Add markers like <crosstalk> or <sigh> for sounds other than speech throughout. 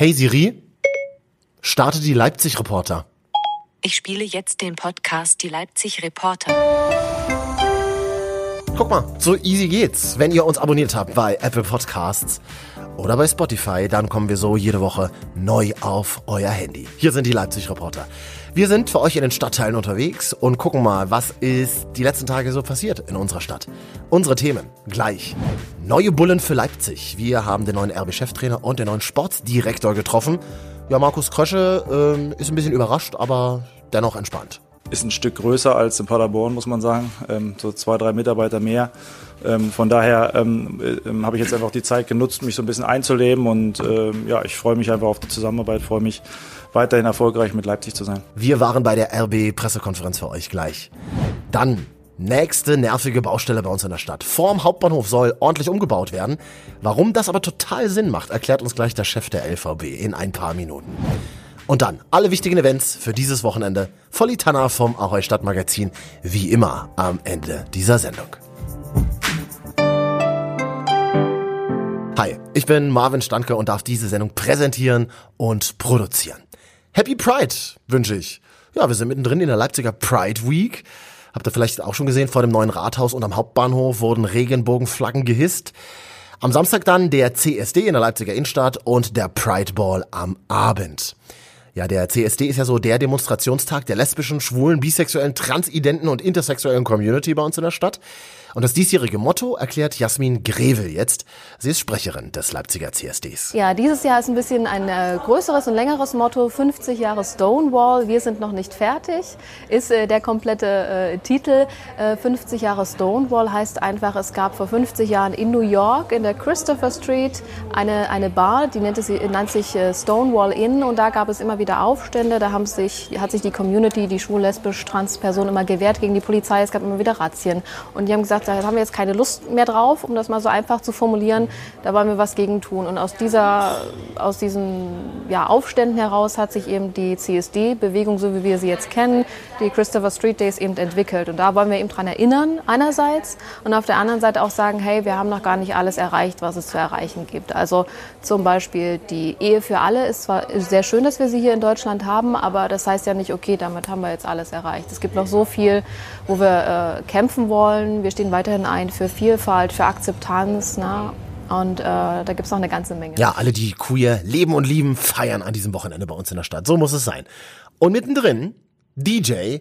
Hey Siri, starte die Leipzig-Reporter. Ich spiele jetzt den Podcast Die Leipzig Reporter. Guck mal, so easy geht's. Wenn ihr uns abonniert habt bei Apple Podcasts oder bei Spotify, dann kommen wir so jede Woche neu auf euer Handy. Hier sind die Leipzig Reporter. Wir sind für euch in den Stadtteilen unterwegs und gucken mal, was ist die letzten Tage so passiert in unserer Stadt. Unsere Themen gleich. Neue Bullen für Leipzig. Wir haben den neuen RB-Cheftrainer und den neuen Sportdirektor getroffen. Ja, Markus Krösche ähm, ist ein bisschen überrascht, aber dennoch entspannt. Ist ein Stück größer als in Paderborn, muss man sagen. Ähm, so zwei, drei Mitarbeiter mehr. Ähm, von daher ähm, äh, habe ich jetzt einfach die Zeit genutzt, mich so ein bisschen einzuleben und ähm, ja, ich freue mich einfach auf die Zusammenarbeit, freue mich weiterhin erfolgreich mit Leipzig zu sein. Wir waren bei der RB-Pressekonferenz für euch gleich. Dann Nächste nervige Baustelle bei uns in der Stadt. Vorm Hauptbahnhof soll ordentlich umgebaut werden. Warum das aber total Sinn macht, erklärt uns gleich der Chef der LVB in ein paar Minuten. Und dann alle wichtigen Events für dieses Wochenende. Volli Tanner vom Ahoi Stadtmagazin, wie immer am Ende dieser Sendung. Hi, ich bin Marvin Standke und darf diese Sendung präsentieren und produzieren. Happy Pride wünsche ich. Ja, wir sind mittendrin in der Leipziger Pride Week. Habt ihr vielleicht auch schon gesehen, vor dem neuen Rathaus und am Hauptbahnhof wurden Regenbogenflaggen gehisst. Am Samstag dann der CSD in der Leipziger Innenstadt und der Pride Ball am Abend. Ja, der CSD ist ja so der Demonstrationstag der lesbischen, schwulen, bisexuellen, transidenten und intersexuellen Community bei uns in der Stadt. Und das diesjährige Motto erklärt Jasmin Grevel jetzt. Sie ist Sprecherin des Leipziger CSDs. Ja, dieses Jahr ist ein bisschen ein äh, größeres und längeres Motto. 50 Jahre Stonewall, wir sind noch nicht fertig, ist äh, der komplette äh, Titel. 50 äh, Jahre Stonewall heißt einfach, es gab vor 50 Jahren in New York in der Christopher Street eine, eine Bar, die nannte, sie, nannte sich äh, Stonewall Inn und da gab es immer wieder Aufstände. Da haben sich, hat sich die Community, die schwul, lesbisch, trans Personen immer gewehrt gegen die Polizei. Es gab immer wieder Razzien. Und die haben gesagt, gesagt, da haben wir jetzt keine Lust mehr drauf, um das mal so einfach zu formulieren. Da wollen wir was gegen tun. Und aus, dieser, aus diesen ja, Aufständen heraus hat sich eben die CSD-Bewegung, so wie wir sie jetzt kennen, die Christopher Street Days eben entwickelt. Und da wollen wir eben daran erinnern, einerseits, und auf der anderen Seite auch sagen, hey, wir haben noch gar nicht alles erreicht, was es zu erreichen gibt. Also zum Beispiel die Ehe für alle ist zwar sehr schön, dass wir sie hier in Deutschland haben, aber das heißt ja nicht, okay, damit haben wir jetzt alles erreicht. Es gibt noch so viel, wo wir äh, kämpfen wollen. Wir stehen weiterhin ein für Vielfalt, für Akzeptanz. Ne? Und äh, da gibt es noch eine ganze Menge. Ja, alle, die queer leben und lieben, feiern an diesem Wochenende bei uns in der Stadt. So muss es sein. Und mittendrin DJ,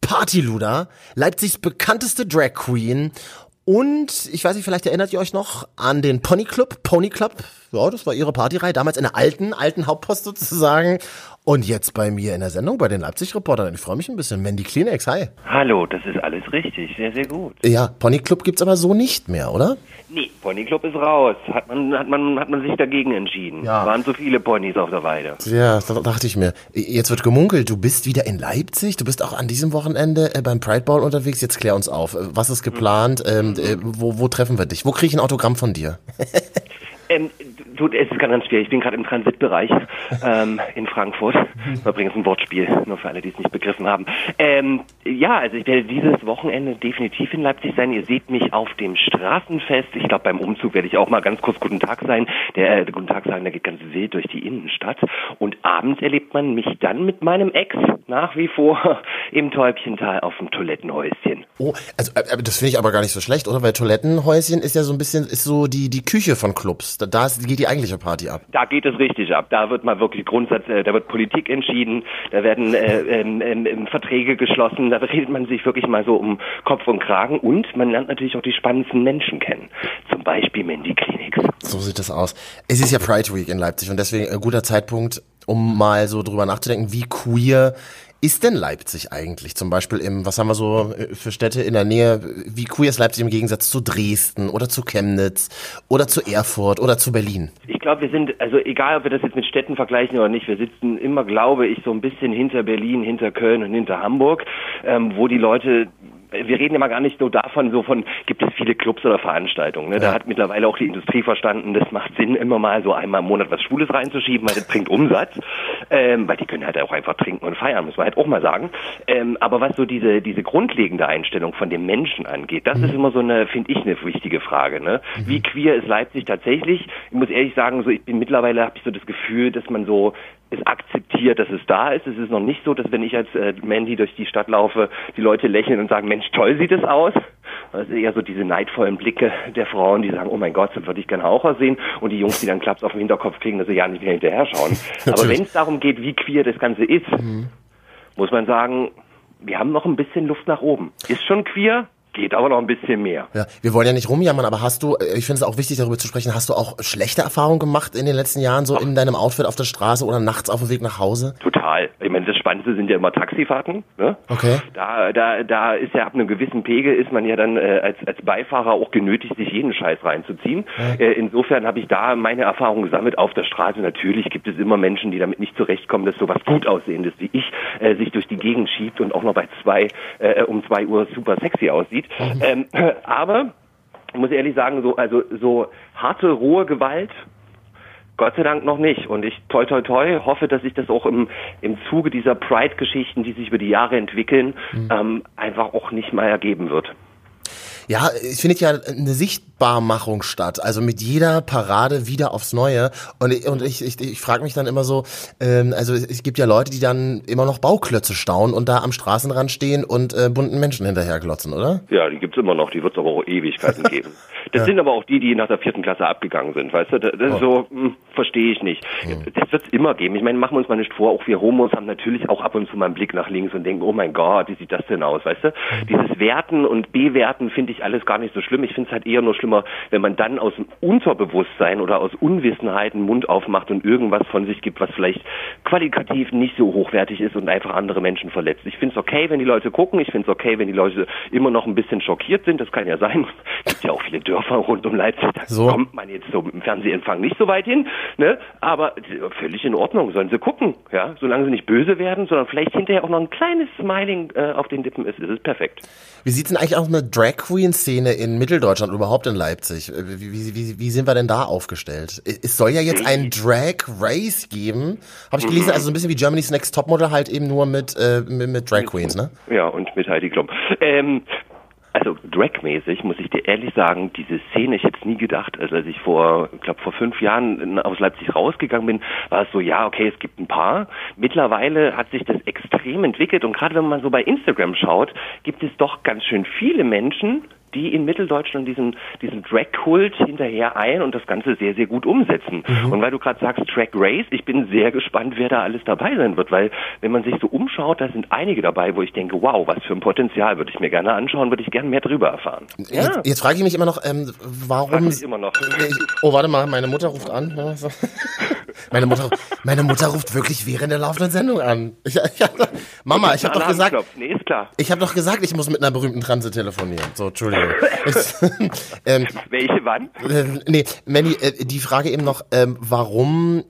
Partyluder, Leipzigs bekannteste Drag Queen und ich weiß nicht, vielleicht erinnert ihr euch noch an den Pony Club, Pony Club. Ja, das war ihre Partyreihe, damals in der alten, alten Hauptpost sozusagen. Und jetzt bei mir in der Sendung, bei den Leipzig-Reportern. Ich freue mich ein bisschen. Mandy Kleenex, hi. Hallo, das ist alles richtig. Sehr, sehr gut. Ja, Pony Club gibt's aber so nicht mehr, oder? Nee, Pony Club ist raus. Hat man, hat man, hat man sich dagegen entschieden. Ja. Waren so viele Ponys auf der Weide. Ja, das dachte ich mir. Jetzt wird gemunkelt, du bist wieder in Leipzig. Du bist auch an diesem Wochenende äh, beim Pride Ball unterwegs. Jetzt klär uns auf. Was ist geplant? Mhm. Ähm, äh, wo, wo treffen wir dich? Wo kriege ich ein Autogramm von dir? <laughs> ähm, du, es ist ganz schwierig. Ich bin gerade im Transitbereich ähm, in Frankfurt. Übrigens ein Wortspiel, nur für alle, die es nicht begriffen haben. Ähm, ja, also ich werde dieses Wochenende definitiv in Leipzig sein. Ihr seht mich auf dem Straßenfest. Ich glaube, beim Umzug werde ich auch mal ganz kurz Guten Tag sein. Der äh, Guten Tag sagen, der geht ganz wild durch die Innenstadt. Und abends erlebt man mich dann mit meinem Ex nach wie vor im Täubchental auf dem Toilettenhäuschen. Oh, also äh, das finde ich aber gar nicht so schlecht, oder? Weil Toilettenhäuschen ist ja so ein bisschen, ist so die, die Küche von Clubs. Da, da geht die eigentliche Party ab. Da geht es richtig ab. Da wird mal wirklich Grundsatz, äh, da wird Politik entschieden, da werden äh, ähm, ähm, Verträge geschlossen, da redet man sich wirklich mal so um Kopf und Kragen und man lernt natürlich auch die spannendsten Menschen kennen. Zum Beispiel Mandy Kliniks. So sieht das aus. Es ist ja Pride Week in Leipzig und deswegen ein guter Zeitpunkt, um mal so drüber nachzudenken, wie queer ist denn Leipzig eigentlich? Zum Beispiel im, was haben wir so äh, für Städte in der Nähe? Wie queer ist Leipzig im Gegensatz zu Dresden oder zu Chemnitz oder zu Erfurt oder zu Berlin? Ich glaube, wir sind, also egal, ob wir das jetzt mit Städten vergleichen oder nicht, wir sitzen immer, glaube ich, so ein bisschen hinter Berlin, hinter Köln und hinter Hamburg, ähm, wo die Leute wir reden immer gar nicht nur davon, so von, gibt es viele Clubs oder Veranstaltungen. Ne? Da hat mittlerweile auch die Industrie verstanden, das macht Sinn, immer mal so einmal im Monat was Schwules reinzuschieben, weil das bringt Umsatz. Ähm, weil die können halt auch einfach trinken und feiern, muss man halt auch mal sagen. Ähm, aber was so diese, diese grundlegende Einstellung von dem Menschen angeht, das ist immer so eine, finde ich, eine wichtige Frage. Ne? Wie queer ist Leipzig tatsächlich? Ich muss ehrlich sagen, so ich bin mittlerweile habe ich so das Gefühl, dass man so es akzeptiert, dass es da ist. Es ist noch nicht so, dass wenn ich als äh, Mandy durch die Stadt laufe, die Leute lächeln und sagen, Mensch, toll sieht es aus. Das ist eher so diese neidvollen Blicke der Frauen, die sagen, oh mein Gott, so würde ich gerne auch aussehen. Und die Jungs, die dann Klaps auf den Hinterkopf kriegen, dass sie ja nicht mehr hinterher schauen. <laughs> Aber wenn es darum geht, wie queer das Ganze ist, muss man sagen, wir haben noch ein bisschen Luft nach oben. Ist schon queer, geht aber noch ein bisschen mehr. Ja, wir wollen ja nicht rumjammern, aber hast du, äh, ich finde es auch wichtig, darüber zu sprechen, hast du auch schlechte Erfahrungen gemacht in den letzten Jahren, so in deinem Outfit auf der Straße oder nachts auf dem Weg nach Hause? Total. Ich meine, das Spannendste sind ja immer Taxifahrten. Ne? Okay. Da, da, da ist ja ab einem gewissen Pegel ist man ja dann äh, als, als Beifahrer auch genötigt, sich jeden Scheiß reinzuziehen. Äh, insofern habe ich da meine Erfahrungen gesammelt auf der Straße. Natürlich gibt es immer Menschen, die damit nicht zurechtkommen, dass sowas gut aussehendes wie ich äh, sich durch die Gegend schiebt und auch noch bei zwei äh, um zwei Uhr super sexy aussieht. Ähm, <clears throat> aber ich muss ehrlich sagen, so also so harte rohe Gewalt Gott sei Dank noch nicht. Und ich toi toi toi hoffe, dass sich das auch im, im Zuge dieser Pride-Geschichten, die sich über die Jahre entwickeln, ähm, einfach auch nicht mal ergeben wird. Ja, es findet ja eine Sichtbarmachung statt, also mit jeder Parade wieder aufs Neue. Und ich, und ich, ich, ich frage mich dann immer so, ähm, also es, es gibt ja Leute, die dann immer noch Bauklötze stauen und da am Straßenrand stehen und äh, bunten Menschen hinterherglotzen, oder? Ja, die gibt's immer noch, die wird's aber auch Ewigkeiten <laughs> geben. Das sind aber auch die, die nach der vierten Klasse abgegangen sind, weißt du? Das, das ist so, hm, verstehe ich nicht. Das wird's immer geben. Ich meine, machen wir uns mal nicht vor, auch wir Homos haben natürlich auch ab und zu mal einen Blick nach links und denken, oh mein Gott, wie sieht das denn aus, weißt du? Dieses Werten und Bewerten finde ich alles gar nicht so schlimm. Ich finde es halt eher nur schlimmer, wenn man dann aus dem Unterbewusstsein oder aus Unwissenheit einen Mund aufmacht und irgendwas von sich gibt, was vielleicht qualitativ nicht so hochwertig ist und einfach andere Menschen verletzt. Ich finde es okay, wenn die Leute gucken. Ich finde es okay, wenn die Leute immer noch ein bisschen schockiert sind. Das kann ja sein. Es gibt ja auch viele Dörfer rund um Leipzig. Da So. kommt man jetzt so im Fernsehempfang nicht so weit hin. Ne? Aber völlig in Ordnung. Sollen sie gucken. Ja? Solange sie nicht böse werden, sondern vielleicht hinterher auch noch ein kleines Smiling äh, auf den Lippen ist, ist es perfekt. Wie sieht's denn eigentlich aus mit Drag Queen Szene in Mitteldeutschland überhaupt in Leipzig? Äh, Wie, wie, wie, wie sind wir denn da aufgestellt? Es soll ja jetzt ein Drag Race geben. Habe ich gelesen, also so ein bisschen wie Germany's Next Topmodel halt eben nur mit, äh, mit, mit Drag Queens, ne? Ja, und mit Heidi Klum. Ähm, also Drag-mäßig muss ich dir ehrlich sagen, diese Szene, ich hätte es nie gedacht. Also als ich vor, ich glaube vor fünf Jahren aus Leipzig rausgegangen bin, war es so, ja, okay, es gibt ein paar. Mittlerweile hat sich das extrem entwickelt und gerade wenn man so bei Instagram schaut, gibt es doch ganz schön viele Menschen, die in Mitteldeutschland diesen, diesen Drag-Kult hinterher ein und das Ganze sehr, sehr gut umsetzen. Und weil du gerade sagst, Drag Race, ich bin sehr gespannt, wer da alles dabei sein wird, weil wenn man sich so umschaut, da sind einige dabei, wo ich denke, wow, was für ein Potenzial würde ich mir gerne anschauen, würde ich gerne mehr drüber erfahren. Ja, Jetzt, jetzt frage ich mich immer noch, ähm, warum... mich immer noch. Ich, oh, warte mal, meine Mutter ruft an. So. <laughs> Meine Mutter, meine Mutter ruft wirklich während der laufenden Sendung an. Ich, ich, Mama, ich habe doch gesagt. Nee, ich habe doch gesagt, ich muss mit einer berühmten Transe telefonieren. So, Entschuldigung. Ähm, <laughs> Welche wann? äh, nee, Manny, äh, die Frage eben noch, ähm, warum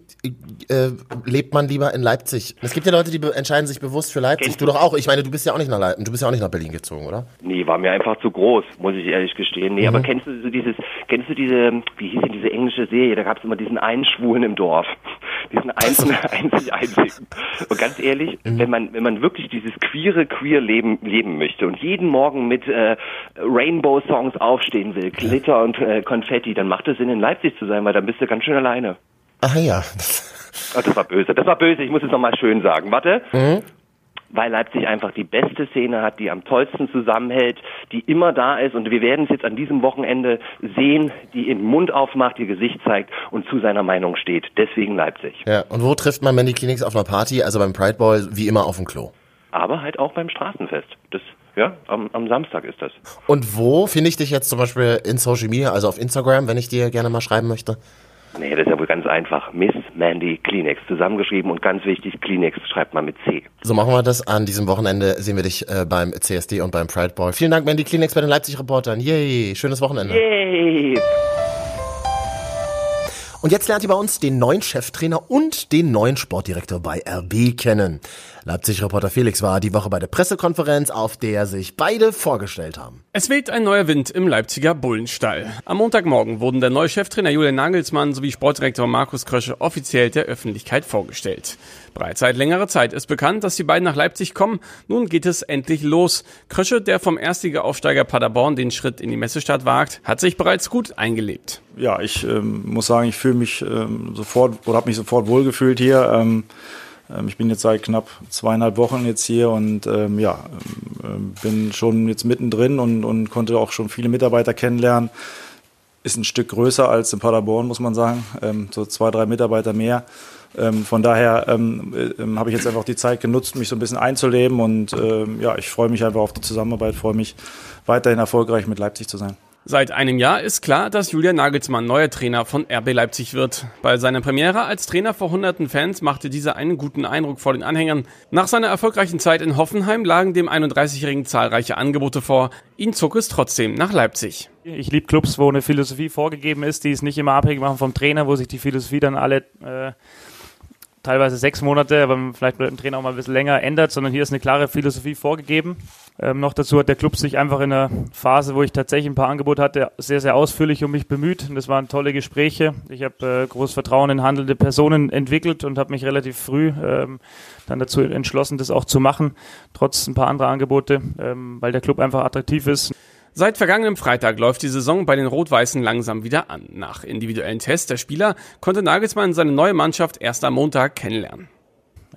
äh, lebt man lieber in Leipzig? Es gibt ja Leute, die entscheiden sich bewusst für Leipzig. Kennst Du doch auch. Ich meine, du bist ja auch nicht nach Leipzig, du bist ja auch nicht nach Berlin gezogen, oder? Nee, war mir einfach zu groß, muss ich ehrlich gestehen. Nee, aber kennst du so dieses, kennst du diese, wie hieß denn diese englische Serie? Da gab es immer diesen einen Schwulen im Dorf. Diesen <laughs> einzelnen, einzig <laughs> einzigen. Und ganz ehrlich, wenn man, wenn man wirklich dieses queere, queer Leben leben möchte und jeden Morgen mit äh, Rainbow-Songs aufstehen will, Glitter und äh, Konfetti, dann macht es Sinn, in Leipzig zu sein, weil dann bist du ganz schön alleine. Ah ja. Oh, das war böse. Das war böse. Ich muss es nochmal schön sagen. Warte. Weil Leipzig einfach die beste Szene hat, die am tollsten zusammenhält, die immer da ist. Und wir werden es jetzt an diesem Wochenende sehen, die ihren Mund aufmacht, ihr Gesicht zeigt und zu seiner Meinung steht. Deswegen Leipzig. ja. Und wo trifft man Mandy Kliniks auf einer Party? Also beim Pride Ball, wie immer auf dem Klo. Aber halt auch beim Straßenfest. Das, ja, am, am Samstag ist das. Und wo finde ich dich jetzt zum Beispiel in Social Media, also auf Instagram, wenn ich dir gerne mal schreiben möchte? Nee, das ist ja wohl ganz einfach. Miss Mandy Kleenex zusammengeschrieben und ganz wichtig, Kleenex schreibt man mit C. So machen wir das. An diesem Wochenende sehen wir dich äh, beim CSD und beim Pride Ball. Vielen Dank, Mandy Kleenex bei den Leipzig Reportern. Yay, schönes Wochenende. Yay! Und jetzt lernt ihr bei uns den neuen Cheftrainer und den neuen Sportdirektor bei RB kennen. Leipzig-Reporter Felix war die Woche bei der Pressekonferenz, auf der sich beide vorgestellt haben. Es weht ein neuer Wind im Leipziger Bullenstall. Am Montagmorgen wurden der neue Cheftrainer Julian Nagelsmann sowie Sportdirektor Markus Krösche offiziell der Öffentlichkeit vorgestellt. Bereits seit längerer Zeit ist bekannt, dass die beiden nach Leipzig kommen. Nun geht es endlich los. Krösche, der vom Erstliga-Aufsteiger Paderborn den Schritt in die Messestadt wagt, hat sich bereits gut eingelebt. Ja, ich ähm, muss sagen, ich fühle mich ähm, sofort oder habe mich sofort wohlgefühlt hier. Ähm ähm, ich bin jetzt seit knapp zweieinhalb Wochen jetzt hier und ähm, ja, ähm, bin schon jetzt mittendrin und, und konnte auch schon viele Mitarbeiter kennenlernen. Ist ein Stück größer als in Paderborn, muss man sagen. Ähm, so zwei, drei Mitarbeiter mehr. Ähm, von daher ähm, ähm, habe ich jetzt einfach die Zeit genutzt, mich so ein bisschen einzuleben und ähm, ja, ich freue mich einfach auf die Zusammenarbeit, freue mich weiterhin erfolgreich mit Leipzig zu sein. Seit einem Jahr ist klar, dass Julian Nagelsmann neuer Trainer von RB Leipzig wird. Bei seiner Premiere als Trainer vor hunderten Fans machte dieser einen guten Eindruck vor den Anhängern. Nach seiner erfolgreichen Zeit in Hoffenheim lagen dem 31-Jährigen zahlreiche Angebote vor. Ihn zog es trotzdem nach Leipzig. Ich liebe Clubs, wo eine Philosophie vorgegeben ist, die es nicht immer abhängig machen vom Trainer, wo sich die Philosophie dann alle äh, teilweise sechs Monate, aber vielleicht mit dem Trainer auch mal ein bisschen länger ändert, sondern hier ist eine klare Philosophie vorgegeben. Ähm, noch dazu hat der Club sich einfach in einer Phase, wo ich tatsächlich ein paar Angebote hatte, sehr, sehr ausführlich um mich bemüht. Und das waren tolle Gespräche. Ich habe äh, großes Vertrauen in handelnde Personen entwickelt und habe mich relativ früh ähm, dann dazu entschlossen, das auch zu machen, trotz ein paar anderer Angebote, ähm, weil der Club einfach attraktiv ist. Seit vergangenem Freitag läuft die Saison bei den Rot-Weißen langsam wieder an. Nach individuellen Tests der Spieler konnte Nagelsmann seine neue Mannschaft erst am Montag kennenlernen.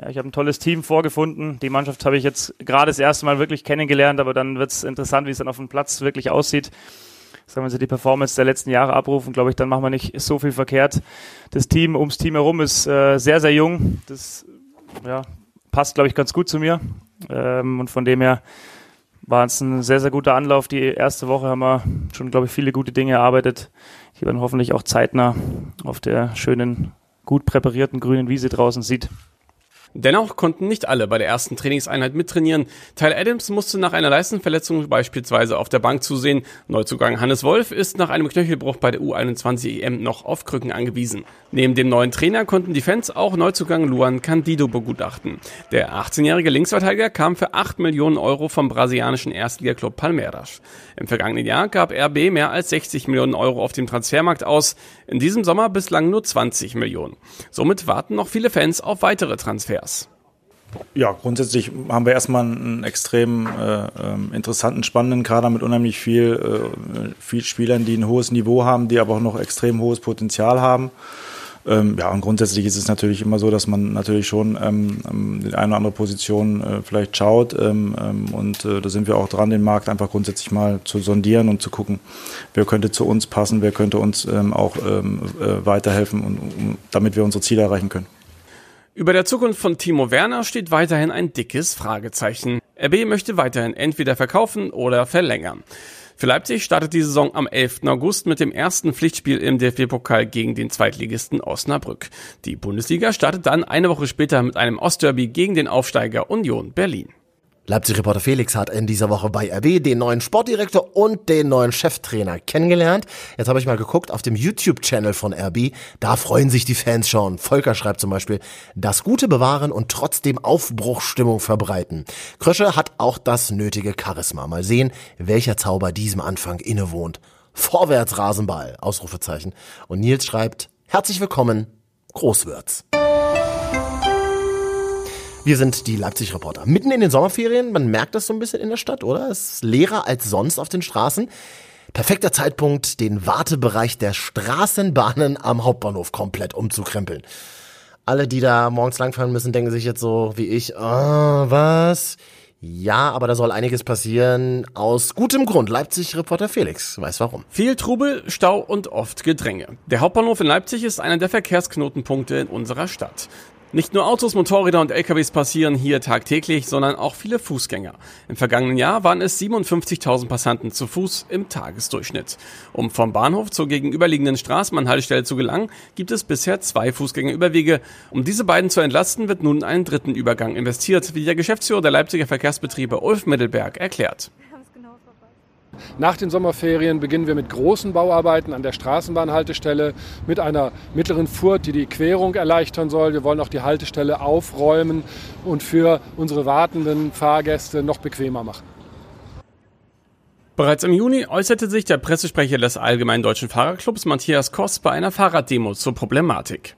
Ja, ich habe ein tolles Team vorgefunden. Die Mannschaft habe ich jetzt gerade das erste Mal wirklich kennengelernt, aber dann wird es interessant, wie es dann auf dem Platz wirklich aussieht. Sagen wir so, die Performance der letzten Jahre abrufen, glaube ich, dann machen wir nicht so viel verkehrt. Das Team ums Team herum ist äh, sehr, sehr jung. Das ja, passt, glaube ich, ganz gut zu mir. Ähm, und von dem her war es ein sehr, sehr guter Anlauf. Die erste Woche haben wir schon, glaube ich, viele gute Dinge erarbeitet. Die werden hoffentlich auch zeitnah auf der schönen, gut präparierten grünen Wiese draußen sieht. Dennoch konnten nicht alle bei der ersten Trainingseinheit mittrainieren. Tyler Adams musste nach einer Leistenverletzung beispielsweise auf der Bank zusehen. Neuzugang Hannes Wolf ist nach einem Knöchelbruch bei der U21 EM noch auf Krücken angewiesen. Neben dem neuen Trainer konnten die Fans auch Neuzugang Luan Candido begutachten. Der 18-jährige Linksverteidiger kam für 8 Millionen Euro vom brasilianischen Erstligaklub Palmeiras. Im vergangenen Jahr gab RB mehr als 60 Millionen Euro auf dem Transfermarkt aus. In diesem Sommer bislang nur 20 Millionen. Somit warten noch viele Fans auf weitere Transfers. Andreas. Ja, grundsätzlich haben wir erstmal einen extrem äh, ähm, interessanten, spannenden Kader mit unheimlich viel, äh, viel Spielern, die ein hohes Niveau haben, die aber auch noch extrem hohes Potenzial haben. Ähm, ja, und grundsätzlich ist es natürlich immer so, dass man natürlich schon ähm, ähm die eine oder andere Position äh, vielleicht schaut. Ähm, ähm, und äh, da sind wir auch dran, den Markt einfach grundsätzlich mal zu sondieren und zu gucken, wer könnte zu uns passen, wer könnte uns auch äh, weiterhelfen, und, um, damit wir unsere Ziele erreichen können. Über der Zukunft von Timo Werner steht weiterhin ein dickes Fragezeichen. RB möchte weiterhin entweder verkaufen oder verlängern. Für Leipzig startet die Saison am 11. August mit dem ersten Pflichtspiel im DFB-Pokal gegen den Zweitligisten Osnabrück. Die Bundesliga startet dann eine Woche später mit einem Ostderby gegen den Aufsteiger Union Berlin. Leipzig-Reporter Felix hat in dieser Woche bei RB den neuen Sportdirektor und den neuen Cheftrainer kennengelernt. Jetzt habe ich mal geguckt auf dem YouTube-Channel von RB. Da freuen sich die Fans schon. Volker schreibt zum Beispiel, das Gute bewahren und trotzdem Aufbruchstimmung verbreiten. Krösche hat auch das nötige Charisma. Mal sehen, welcher Zauber diesem Anfang innewohnt. Vorwärts Rasenball, Ausrufezeichen. Und Nils schreibt, herzlich willkommen, Großwürz. Wir sind die Leipzig-Reporter. Mitten in den Sommerferien, man merkt das so ein bisschen in der Stadt, oder? Es ist leerer als sonst auf den Straßen. Perfekter Zeitpunkt, den Wartebereich der Straßenbahnen am Hauptbahnhof komplett umzukrempeln. Alle, die da morgens langfahren müssen, denken sich jetzt so wie ich, oh, was? Ja, aber da soll einiges passieren. Aus gutem Grund. Leipzig-Reporter Felix weiß warum. Viel Trubel, Stau und oft Gedränge. Der Hauptbahnhof in Leipzig ist einer der Verkehrsknotenpunkte in unserer Stadt. Nicht nur Autos, Motorräder und LKWs passieren hier tagtäglich, sondern auch viele Fußgänger. Im vergangenen Jahr waren es 57.000 Passanten zu Fuß im Tagesdurchschnitt. Um vom Bahnhof zur gegenüberliegenden Straßenbahnhaltestelle zu gelangen, gibt es bisher zwei Fußgängerüberwege. Um diese beiden zu entlasten, wird nun einen dritten Übergang investiert, wie der Geschäftsführer der Leipziger Verkehrsbetriebe Ulf Mittelberg erklärt. Nach den Sommerferien beginnen wir mit großen Bauarbeiten an der Straßenbahnhaltestelle mit einer mittleren Furt, die die Querung erleichtern soll. Wir wollen auch die Haltestelle aufräumen und für unsere wartenden Fahrgäste noch bequemer machen. Bereits im Juni äußerte sich der Pressesprecher des Allgemeinen Deutschen Fahrerclubs Matthias Koss bei einer Fahrraddemo zur Problematik.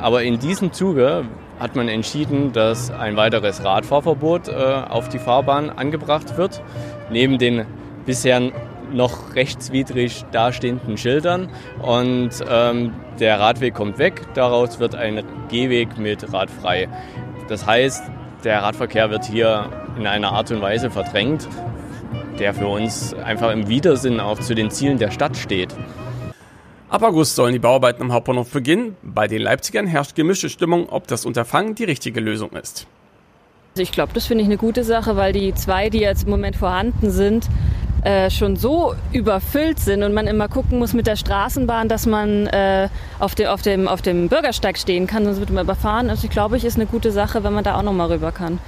Aber in diesem Zuge hat man entschieden, dass ein weiteres Radfahrverbot äh, auf die Fahrbahn angebracht wird, neben den bisher noch rechtswidrig dastehenden Schildern. Und ähm, der Radweg kommt weg, daraus wird ein Gehweg mit radfrei. Das heißt, der Radverkehr wird hier in einer Art und Weise verdrängt, der für uns einfach im Widersinn auch zu den Zielen der Stadt steht. Ab August sollen die Bauarbeiten am Hauptbahnhof beginnen. Bei den Leipzigern herrscht gemischte Stimmung, ob das Unterfangen die richtige Lösung ist. Also ich glaube, das finde ich eine gute Sache, weil die zwei, die jetzt im Moment vorhanden sind, äh, schon so überfüllt sind und man immer gucken muss mit der Straßenbahn, dass man äh, auf, de, auf, dem, auf dem Bürgersteig stehen kann, sonst wird man überfahren. Also ich glaube, ich ist eine gute Sache, wenn man da auch noch mal rüber kann.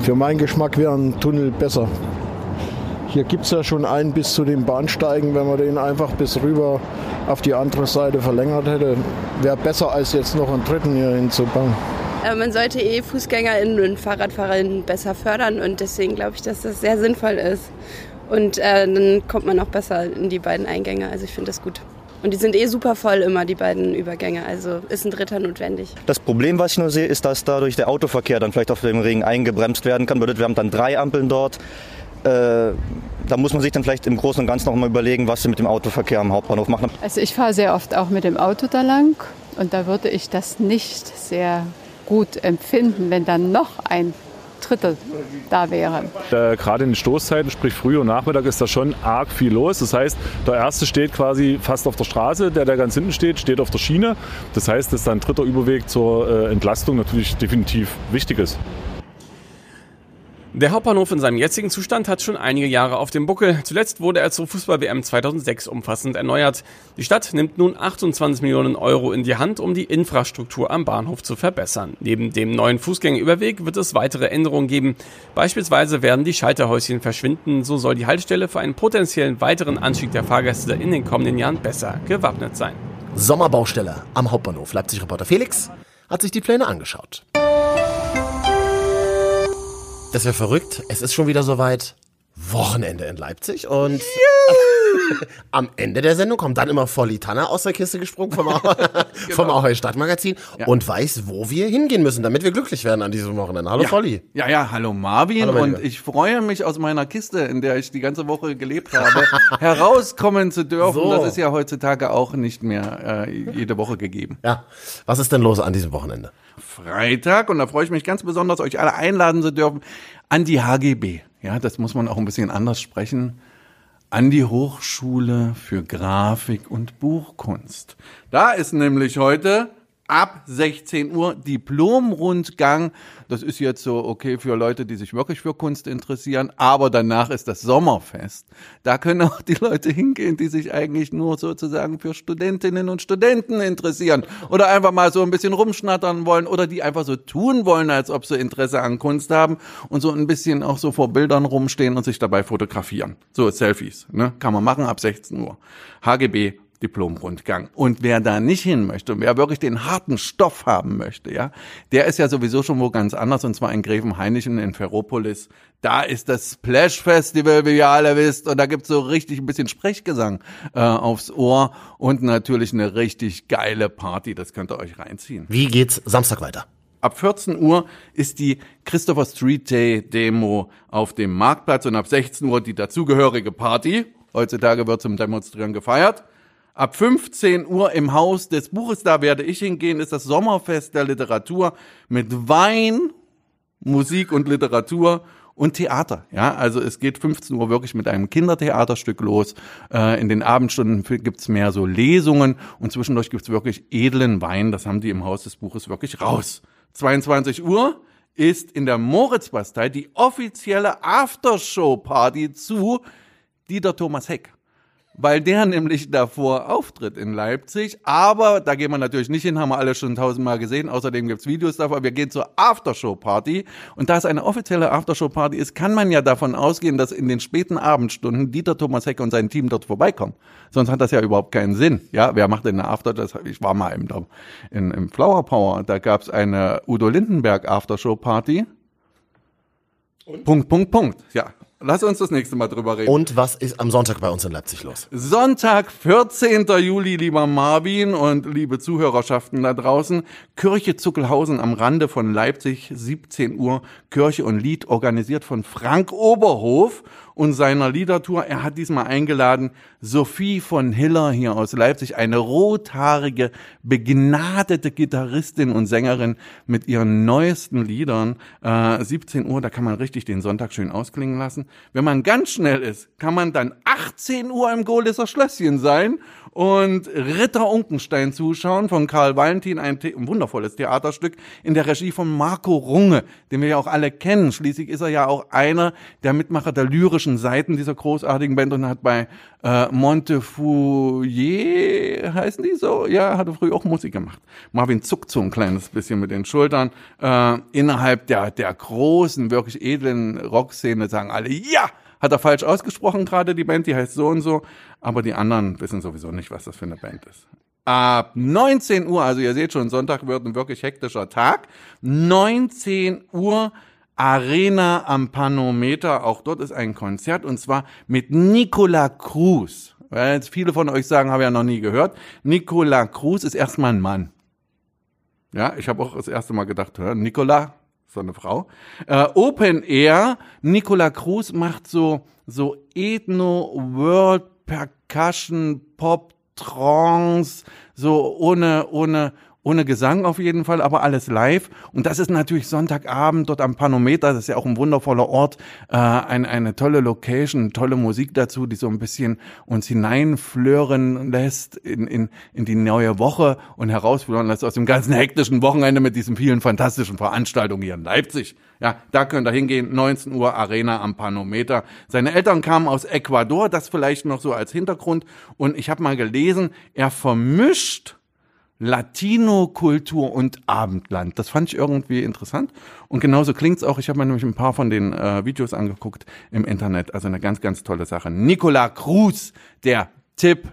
Für meinen Geschmack wäre ein Tunnel besser. Hier gibt es ja schon einen bis zu den Bahnsteigen. Wenn man den einfach bis rüber auf die andere Seite verlängert hätte, wäre besser als jetzt noch einen dritten hier hinzubauen. Äh, man sollte eh FußgängerInnen und FahrradfahrerInnen besser fördern und deswegen glaube ich, dass das sehr sinnvoll ist. Und äh, dann kommt man auch besser in die beiden Eingänge. Also ich finde das gut. Und die sind eh super voll immer, die beiden Übergänge. Also ist ein dritter notwendig. Das Problem, was ich nur sehe, ist, dass dadurch der Autoverkehr dann vielleicht auf dem Ring eingebremst werden kann. Wir haben dann drei Ampeln dort. Äh, da muss man sich dann vielleicht im Großen und Ganzen noch mal überlegen, was sie mit dem Autoverkehr am Hauptbahnhof machen. Also ich fahre sehr oft auch mit dem Auto da lang und da würde ich das nicht sehr gut empfinden, wenn dann noch ein Drittel da wäre. Äh, Gerade in den Stoßzeiten, sprich früh und Nachmittag, ist da schon arg viel los. Das heißt, der erste steht quasi fast auf der Straße, der, der ganz hinten steht, steht auf der Schiene. Das heißt, dass dann ein dritter Überweg zur äh, Entlastung natürlich definitiv wichtig ist. Der Hauptbahnhof in seinem jetzigen Zustand hat schon einige Jahre auf dem Buckel. Zuletzt wurde er zur Fußball-WM 2006 umfassend erneuert. Die Stadt nimmt nun 28 Millionen Euro in die Hand, um die Infrastruktur am Bahnhof zu verbessern. Neben dem neuen Fußgängerüberweg wird es weitere Änderungen geben. Beispielsweise werden die Schalterhäuschen verschwinden. So soll die Haltestelle für einen potenziellen weiteren Anstieg der Fahrgäste in den kommenden Jahren besser gewappnet sein. Sommerbaustelle am Hauptbahnhof. Leipzig-Reporter Felix hat sich die Pläne angeschaut. Das wäre verrückt. Es ist schon wieder soweit. Wochenende in Leipzig und <laughs> am Ende der Sendung kommt dann immer Volli Tanner aus der Kiste gesprungen vom, Au <laughs> genau. vom Auer Stadtmagazin ja. und weiß, wo wir hingehen müssen, damit wir glücklich werden an diesem Wochenende. Hallo ja. Volli. Ja, ja, hallo Marvin hallo und ich freue mich aus meiner Kiste, in der ich die ganze Woche gelebt habe, <laughs> herauskommen zu dürfen. So. Das ist ja heutzutage auch nicht mehr äh, jede Woche gegeben. Ja, was ist denn los an diesem Wochenende? Freitag und da freue ich mich ganz besonders, euch alle einladen zu dürfen an die HGB. Ja, das muss man auch ein bisschen anders sprechen an die Hochschule für Grafik und Buchkunst. Da ist nämlich heute ab 16 Uhr Diplomrundgang. Das ist jetzt so okay für Leute, die sich wirklich für Kunst interessieren, aber danach ist das Sommerfest. Da können auch die Leute hingehen, die sich eigentlich nur sozusagen für Studentinnen und Studenten interessieren oder einfach mal so ein bisschen rumschnattern wollen oder die einfach so tun wollen, als ob sie Interesse an Kunst haben und so ein bisschen auch so vor Bildern rumstehen und sich dabei fotografieren. So Selfies, ne? Kann man machen ab 16 Uhr. HGB Diplomrundgang. Und wer da nicht hin möchte und wer wirklich den harten Stoff haben möchte, ja, der ist ja sowieso schon wo ganz anders und zwar in Gräfenhainichen in Ferropolis. Da ist das Splash Festival, wie ihr alle wisst, und da gibt's so richtig ein bisschen Sprechgesang äh, aufs Ohr und natürlich eine richtig geile Party. Das könnt ihr euch reinziehen. Wie geht's Samstag weiter? Ab 14 Uhr ist die Christopher Street Day Demo auf dem Marktplatz und ab 16 Uhr die dazugehörige Party. Heutzutage wird zum Demonstrieren gefeiert. Ab 15 Uhr im Haus des Buches, da werde ich hingehen, ist das Sommerfest der Literatur mit Wein, Musik und Literatur und Theater. Ja, also es geht 15 Uhr wirklich mit einem Kindertheaterstück los. Äh, in den Abendstunden gibt's mehr so Lesungen und zwischendurch gibt's wirklich edlen Wein. Das haben die im Haus des Buches wirklich raus. 22 Uhr ist in der Moritzbastei die offizielle Aftershow-Party zu Dieter Thomas Heck. Weil der <laughs> nämlich davor auftritt in Leipzig. Aber da gehen wir natürlich nicht hin, haben wir alle schon tausendmal gesehen. Außerdem gibt's Videos davon. Wir gehen zur Aftershow-Party. Und da es eine offizielle Aftershow-Party ist, kann man ja davon ausgehen, dass in den späten Abendstunden Dieter Thomas Heck und sein Team dort vorbeikommen. Sonst hat das ja überhaupt keinen Sinn. Ja, wer macht denn eine After? Das, ich war mal im, in, im Flower Power. Da gab's eine Udo Lindenberg Aftershow-Party. Punkt, Punkt, Punkt. Ja, Lass uns das nächste Mal drüber reden. Und was ist am Sonntag bei uns in Leipzig los? Sonntag, 14. Juli, lieber Marvin und liebe Zuhörerschaften da draußen. Kirche Zuckelhausen am Rande von Leipzig, 17 Uhr. Kirche und Lied organisiert von Frank Oberhof und seiner Liedertour. Er hat diesmal eingeladen Sophie von Hiller hier aus Leipzig, eine rothaarige, begnadete Gitarristin und Sängerin mit ihren neuesten Liedern. Äh, 17 Uhr, da kann man richtig den Sonntag schön ausklingen lassen. Wenn man ganz schnell ist, kann man dann 18 Uhr im Golisser Schlösschen sein und Ritter Unkenstein zuschauen von Karl Valentin, ein, ein, wundervolles Theaterstück in der Regie von Marco Runge, den wir ja auch alle kennen. Schließlich ist er ja auch einer der Mitmacher der lyrischen Seiten dieser großartigen Band und hat bei äh, Montefouillet, heißen die so? Ja, hatte früher auch Musik gemacht. Marvin zuckt so ein kleines bisschen mit den Schultern. Äh, innerhalb der, der großen, wirklich edlen Rockszene sagen alle, ja! Hat er falsch ausgesprochen gerade, die Band, die heißt so und so, aber die anderen wissen sowieso nicht, was das für eine Band ist. Ab 19 Uhr, also ihr seht schon, Sonntag wird ein wirklich hektischer Tag. 19 Uhr Arena am Panometer, auch dort ist ein Konzert und zwar mit Nicola Cruz. Weil jetzt viele von euch sagen, habe ich ja noch nie gehört. Nicola Cruz ist erstmal ein Mann. Ja, ich habe auch das erste Mal gedacht, Nicola, so eine Frau. Äh, Open Air, Nicola Cruz macht so, so Ethno, World, Percussion, Pop, Trance, so ohne, ohne, ohne Gesang auf jeden Fall, aber alles live. Und das ist natürlich Sonntagabend dort am Panometer. Das ist ja auch ein wundervoller Ort, äh, eine, eine tolle Location, tolle Musik dazu, die so ein bisschen uns hineinflören lässt in, in, in die neue Woche und herausführen lässt aus dem ganzen hektischen Wochenende mit diesen vielen fantastischen Veranstaltungen hier in Leipzig. Ja, da könnt ihr hingehen, 19 Uhr Arena am Panometer. Seine Eltern kamen aus Ecuador, das vielleicht noch so als Hintergrund. Und ich habe mal gelesen, er vermischt Latino-Kultur und Abendland. Das fand ich irgendwie interessant. Und genauso klingt's auch. Ich habe mir nämlich ein paar von den äh, Videos angeguckt im Internet. Also eine ganz, ganz tolle Sache. Nicola Cruz, der Tipp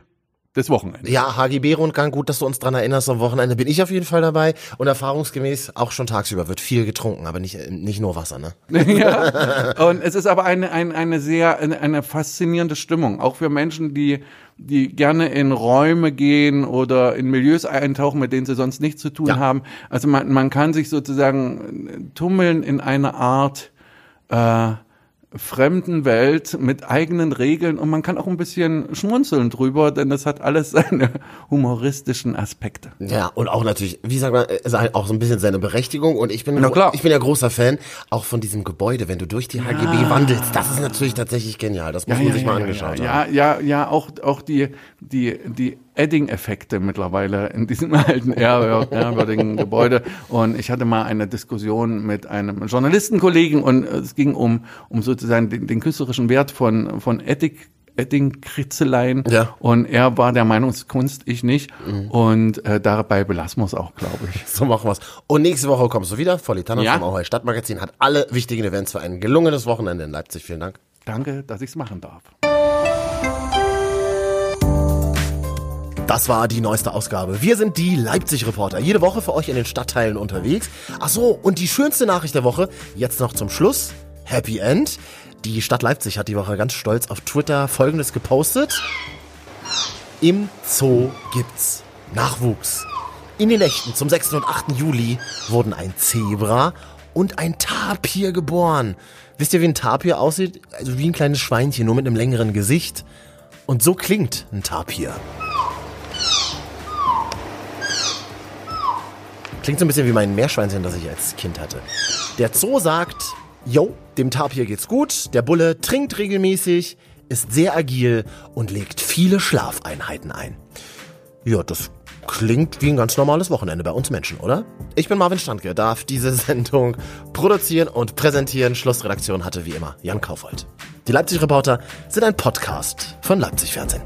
des Wochenendes. Ja, HGB-Rundgang, gut, dass du uns dran erinnerst. Am Wochenende bin ich auf jeden Fall dabei. Und erfahrungsgemäß auch schon tagsüber wird viel getrunken, aber nicht, nicht nur Wasser, ne? <laughs> ja. <laughs> Und es ist aber eine, eine, eine sehr, eine, faszinierende Stimmung. Auch für Menschen, die, die gerne in Räume gehen oder in Milieus eintauchen, mit denen sie sonst nichts zu tun ja. haben. Also man, man kann sich sozusagen tummeln in eine Art, äh, fremden Welt mit eigenen Regeln und man kann auch ein bisschen schmunzeln drüber, denn das hat alles <laughs> seine humoristischen Aspekte. Ja, und auch natürlich, wie sagt man, ist auch so ein bisschen seine Berechtigung und ich bin, Na klar. ich bin ja großer Fan auch von diesem Gebäude, wenn du durch die HGB ja. wandelst, das ist natürlich tatsächlich genial, das muss ja, man ja, sich mal angeschaut haben. Ja, ja, ja, auch, auch die, die, die Edding-Effekte mittlerweile in diesem <laughs> alten ehrwürdigen Gebäude. Und ich hatte mal eine Diskussion mit einem Journalistenkollegen und es ging um, um sozusagen den, den künstlerischen Wert von, von Edding. Edding-Kritzeleien. Ja. Und er war der Meinungskunst, ich nicht. Mhm. Und äh, dabei belassen wir es auch, glaube ich. So machen wir's. Und nächste Woche kommst du wieder. Volitano ja. vom Auheu Stadtmagazin hat alle wichtigen Events für ein gelungenes Wochenende in Leipzig. Vielen Dank. Danke, dass ich es machen darf. Das war die neueste Ausgabe. Wir sind die Leipzig-Reporter. Jede Woche für euch in den Stadtteilen unterwegs. Ach so, und die schönste Nachricht der Woche, jetzt noch zum Schluss. Happy End. Die Stadt Leipzig hat die Woche ganz stolz auf Twitter Folgendes gepostet. Im Zoo gibt's Nachwuchs. In den Nächten zum 6. und 8. Juli wurden ein Zebra und ein Tapir geboren. Wisst ihr, wie ein Tapir aussieht? Also wie ein kleines Schweinchen, nur mit einem längeren Gesicht. Und so klingt ein Tapir. Klingt so ein bisschen wie mein Meerschweinchen, das ich als Kind hatte. Der Zoo sagt, yo, dem Tapir geht's gut, der Bulle trinkt regelmäßig, ist sehr agil und legt viele Schlafeinheiten ein. Ja, das klingt wie ein ganz normales Wochenende bei uns Menschen, oder? Ich bin Marvin Standke, darf diese <laughs> Sendung produzieren und präsentieren. Schlussredaktion hatte wie immer Jan Kaufold. Die Leipzig Reporter sind ein Podcast von Leipzig Fernsehen.